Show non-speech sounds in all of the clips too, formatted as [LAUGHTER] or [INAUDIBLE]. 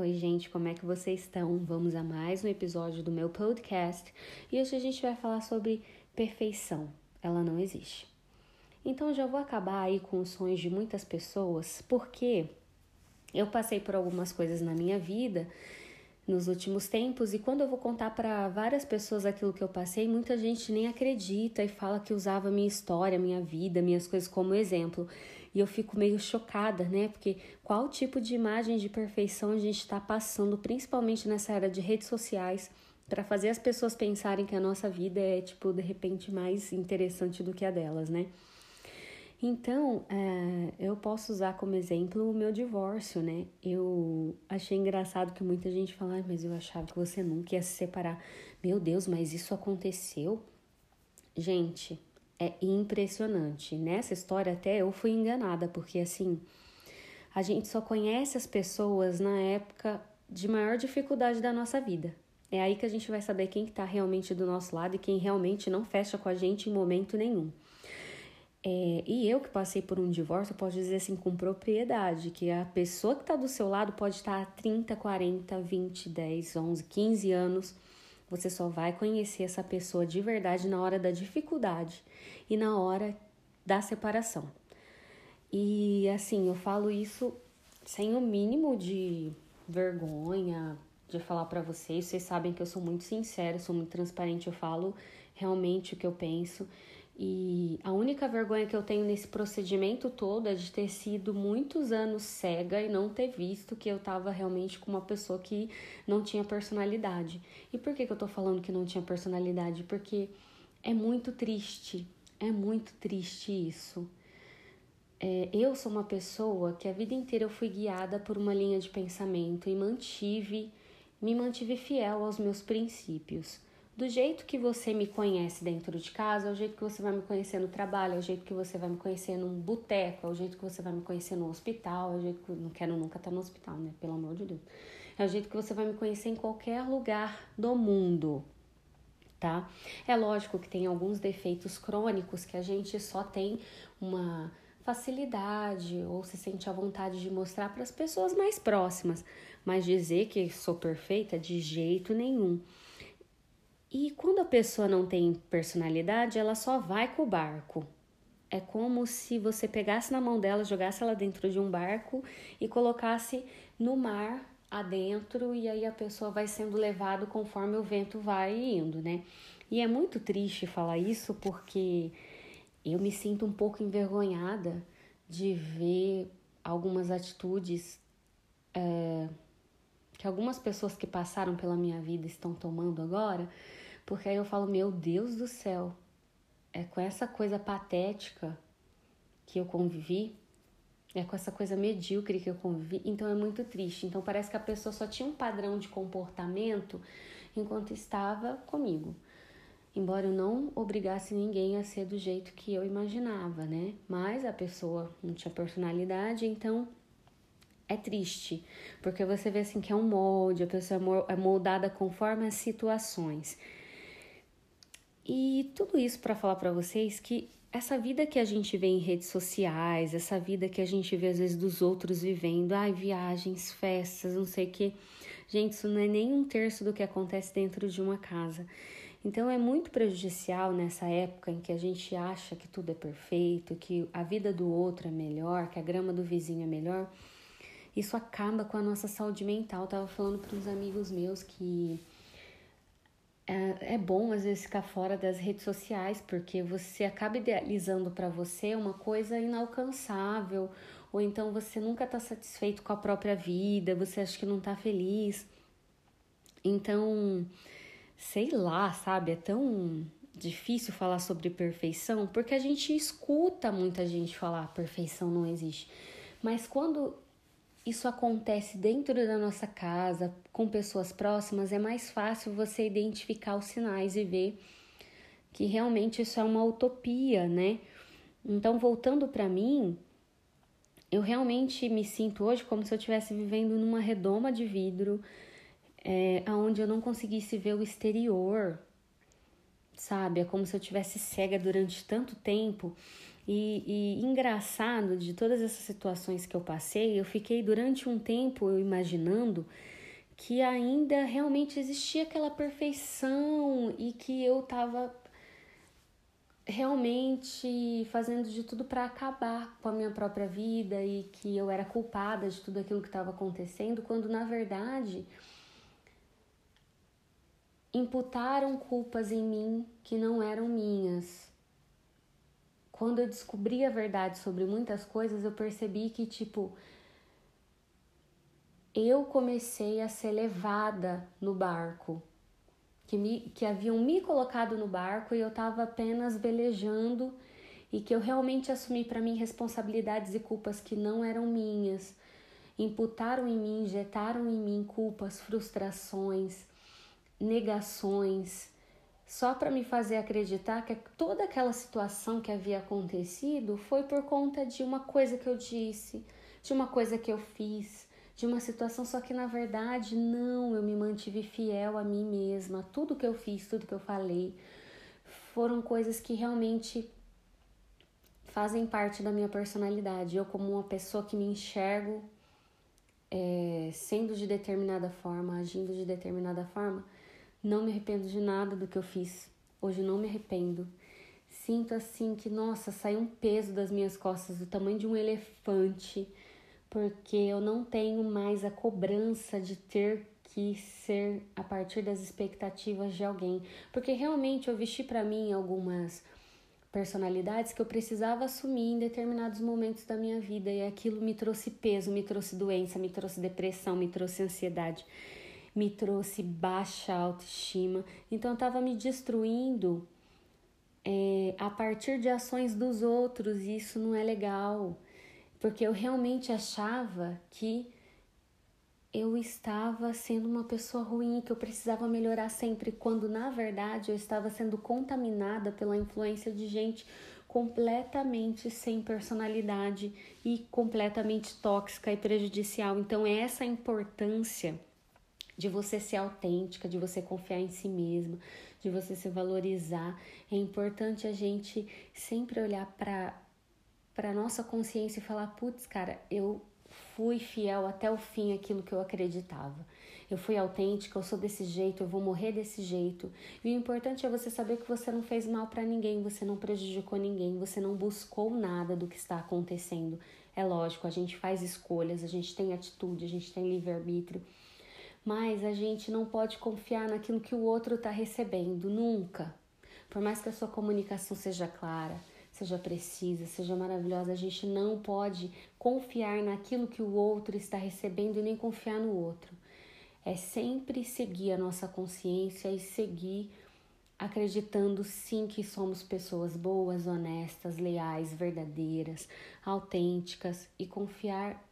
Oi, gente, como é que vocês estão? Vamos a mais um episódio do meu podcast e hoje a gente vai falar sobre perfeição. Ela não existe. Então, já vou acabar aí com os sonhos de muitas pessoas, porque eu passei por algumas coisas na minha vida nos últimos tempos e quando eu vou contar para várias pessoas aquilo que eu passei, muita gente nem acredita e fala que usava minha história, minha vida, minhas coisas como exemplo. E eu fico meio chocada, né? Porque qual tipo de imagem de perfeição a gente está passando, principalmente nessa era de redes sociais, para fazer as pessoas pensarem que a nossa vida é, tipo, de repente mais interessante do que a delas, né? Então, é, eu posso usar como exemplo o meu divórcio, né? Eu achei engraçado que muita gente fala, ah, mas eu achava que você nunca ia se separar. Meu Deus, mas isso aconteceu? Gente, é impressionante. Nessa história até eu fui enganada, porque assim, a gente só conhece as pessoas na época de maior dificuldade da nossa vida. É aí que a gente vai saber quem está realmente do nosso lado e quem realmente não fecha com a gente em momento nenhum. É, e eu que passei por um divórcio, posso dizer assim com propriedade, que a pessoa que está do seu lado pode estar há 30, 40, 20, 10, 11, 15 anos você só vai conhecer essa pessoa de verdade na hora da dificuldade e na hora da separação. E assim, eu falo isso sem o mínimo de vergonha de falar para vocês. Vocês sabem que eu sou muito sincera, sou muito transparente, eu falo realmente o que eu penso. E a única vergonha que eu tenho nesse procedimento todo é de ter sido muitos anos cega e não ter visto que eu estava realmente com uma pessoa que não tinha personalidade. E por que, que eu tô falando que não tinha personalidade? Porque é muito triste, é muito triste isso. É, eu sou uma pessoa que a vida inteira eu fui guiada por uma linha de pensamento e mantive, me mantive fiel aos meus princípios do jeito que você me conhece dentro de casa, é o jeito que você vai me conhecer no trabalho, é o jeito que você vai me conhecer num boteco, é o jeito que você vai me conhecer no hospital, é o jeito que não quero nunca estar no hospital, né? Pelo amor de Deus. É o jeito que você vai me conhecer em qualquer lugar do mundo, tá? É lógico que tem alguns defeitos crônicos que a gente só tem uma facilidade ou se sente à vontade de mostrar para as pessoas mais próximas, mas dizer que sou perfeita de jeito nenhum. E quando a pessoa não tem personalidade, ela só vai com o barco. É como se você pegasse na mão dela, jogasse ela dentro de um barco e colocasse no mar adentro e aí a pessoa vai sendo levado conforme o vento vai indo, né? E é muito triste falar isso porque eu me sinto um pouco envergonhada de ver algumas atitudes é, que algumas pessoas que passaram pela minha vida estão tomando agora porque aí eu falo, meu Deus do céu, é com essa coisa patética que eu convivi, é com essa coisa medíocre que eu convivi, então é muito triste. Então parece que a pessoa só tinha um padrão de comportamento enquanto estava comigo. Embora eu não obrigasse ninguém a ser do jeito que eu imaginava, né? Mas a pessoa não tinha personalidade, então é triste, porque você vê assim que é um molde, a pessoa é moldada conforme as situações. Tudo isso para falar para vocês que essa vida que a gente vê em redes sociais, essa vida que a gente vê às vezes dos outros vivendo, ai, viagens, festas, não sei o que. Gente, isso não é nem um terço do que acontece dentro de uma casa. Então é muito prejudicial nessa época em que a gente acha que tudo é perfeito, que a vida do outro é melhor, que a grama do vizinho é melhor. Isso acaba com a nossa saúde mental. Eu tava falando para uns amigos meus que é, é bom às vezes ficar fora das redes sociais, porque você acaba idealizando para você uma coisa inalcançável, ou então você nunca está satisfeito com a própria vida, você acha que não está feliz. Então, sei lá, sabe? É tão difícil falar sobre perfeição, porque a gente escuta muita gente falar perfeição não existe. Mas quando isso acontece dentro da nossa casa, com pessoas próximas, é mais fácil você identificar os sinais e ver que realmente isso é uma utopia, né? Então, voltando para mim, eu realmente me sinto hoje como se eu estivesse vivendo numa redoma de vidro, é, onde eu não conseguisse ver o exterior, sabe? É como se eu tivesse cega durante tanto tempo E, e engraçado de todas essas situações que eu passei, eu fiquei durante um tempo eu imaginando que ainda realmente existia aquela perfeição e que eu estava realmente fazendo de tudo para acabar com a minha própria vida e que eu era culpada de tudo aquilo que estava acontecendo, quando na verdade imputaram culpas em mim que não eram minhas. Quando eu descobri a verdade sobre muitas coisas, eu percebi que tipo eu comecei a ser levada no barco, que, me, que haviam me colocado no barco e eu estava apenas velejando e que eu realmente assumi para mim responsabilidades e culpas que não eram minhas. Imputaram em mim, injetaram em mim culpas, frustrações, negações, só para me fazer acreditar que toda aquela situação que havia acontecido foi por conta de uma coisa que eu disse, de uma coisa que eu fiz, de uma situação, só que na verdade não, eu me mantive fiel a mim mesma. Tudo que eu fiz, tudo que eu falei, foram coisas que realmente fazem parte da minha personalidade. Eu, como uma pessoa que me enxergo é, sendo de determinada forma, agindo de determinada forma, não me arrependo de nada do que eu fiz. Hoje não me arrependo. Sinto assim que, nossa, saiu um peso das minhas costas do tamanho de um elefante porque eu não tenho mais a cobrança de ter que ser a partir das expectativas de alguém, porque realmente eu vesti para mim algumas personalidades que eu precisava assumir em determinados momentos da minha vida e aquilo me trouxe peso, me trouxe doença, me trouxe depressão, me trouxe ansiedade, me trouxe baixa autoestima. Então eu estava me destruindo é, a partir de ações dos outros e isso não é legal porque eu realmente achava que eu estava sendo uma pessoa ruim, que eu precisava melhorar sempre, quando na verdade eu estava sendo contaminada pela influência de gente completamente sem personalidade e completamente tóxica e prejudicial. Então, é essa importância de você ser autêntica, de você confiar em si mesma, de você se valorizar. É importante a gente sempre olhar para para nossa consciência e falar: putz, cara, eu fui fiel até o fim aquilo que eu acreditava. Eu fui autêntica, eu sou desse jeito, eu vou morrer desse jeito. E o importante é você saber que você não fez mal para ninguém, você não prejudicou ninguém, você não buscou nada do que está acontecendo. É lógico, a gente faz escolhas, a gente tem atitude, a gente tem livre-arbítrio, mas a gente não pode confiar naquilo que o outro está recebendo, nunca. Por mais que a sua comunicação seja clara, seja precisa, seja maravilhosa, a gente não pode confiar naquilo que o outro está recebendo e nem confiar no outro. É sempre seguir a nossa consciência e seguir acreditando sim que somos pessoas boas, honestas, leais, verdadeiras, autênticas e confiar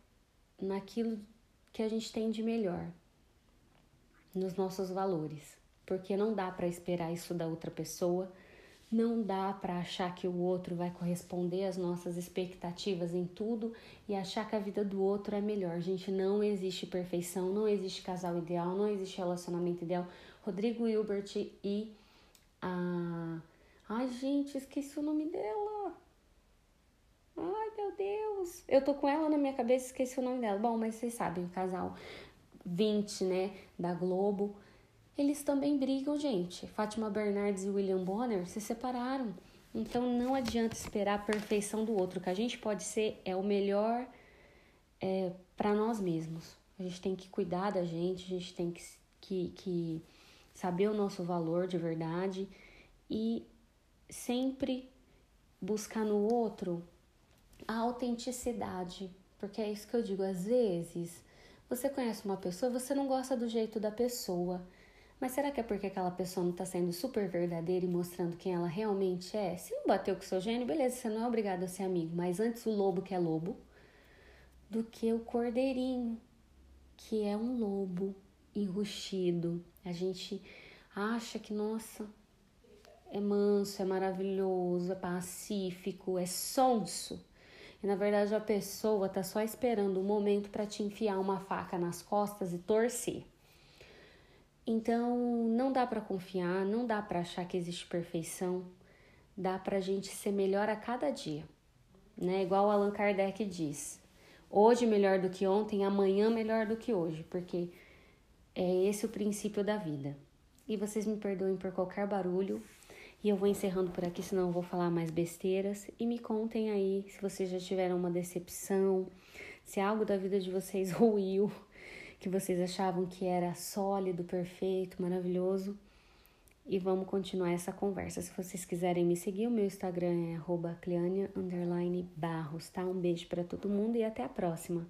naquilo que a gente tem de melhor, nos nossos valores, porque não dá para esperar isso da outra pessoa não dá para achar que o outro vai corresponder às nossas expectativas em tudo e achar que a vida do outro é melhor. Gente, não existe perfeição, não existe casal ideal, não existe relacionamento ideal. Rodrigo Hilbert e a. Ai, gente, esqueci o nome dela. Ai, meu Deus. Eu tô com ela na minha cabeça, esqueci o nome dela. Bom, mas vocês sabem, o casal 20, né, da Globo eles também brigam, gente. Fátima Bernardes e William Bonner se separaram. Então não adianta esperar a perfeição do outro. O que a gente pode ser é o melhor é, para nós mesmos. A gente tem que cuidar da gente, a gente tem que, que, que saber o nosso valor de verdade e sempre buscar no outro a autenticidade. Porque é isso que eu digo, às vezes você conhece uma pessoa, você não gosta do jeito da pessoa. Mas será que é porque aquela pessoa não está sendo super verdadeira e mostrando quem ela realmente é? Se não bateu com seu gênio, beleza, você não é obrigado a ser amigo. Mas antes o lobo que é lobo do que o cordeirinho, que é um lobo enrustido. A gente acha que, nossa, é manso, é maravilhoso, é pacífico, é sonso. Na verdade a pessoa tá só esperando o um momento para te enfiar uma faca nas costas e torcer. Então, não dá para confiar, não dá para achar que existe perfeição, dá para gente ser melhor a cada dia. né? Igual Allan Kardec diz. Hoje melhor do que ontem, amanhã melhor do que hoje, porque é esse o princípio da vida. E vocês me perdoem por qualquer barulho. E eu vou encerrando por aqui, senão eu vou falar mais besteiras. E me contem aí se vocês já tiveram uma decepção, se algo da vida de vocês [LAUGHS] ruiu, que vocês achavam que era sólido, perfeito, maravilhoso. E vamos continuar essa conversa. Se vocês quiserem me seguir, o meu Instagram é @cleania_barros, tá? Um beijo para todo mundo e até a próxima.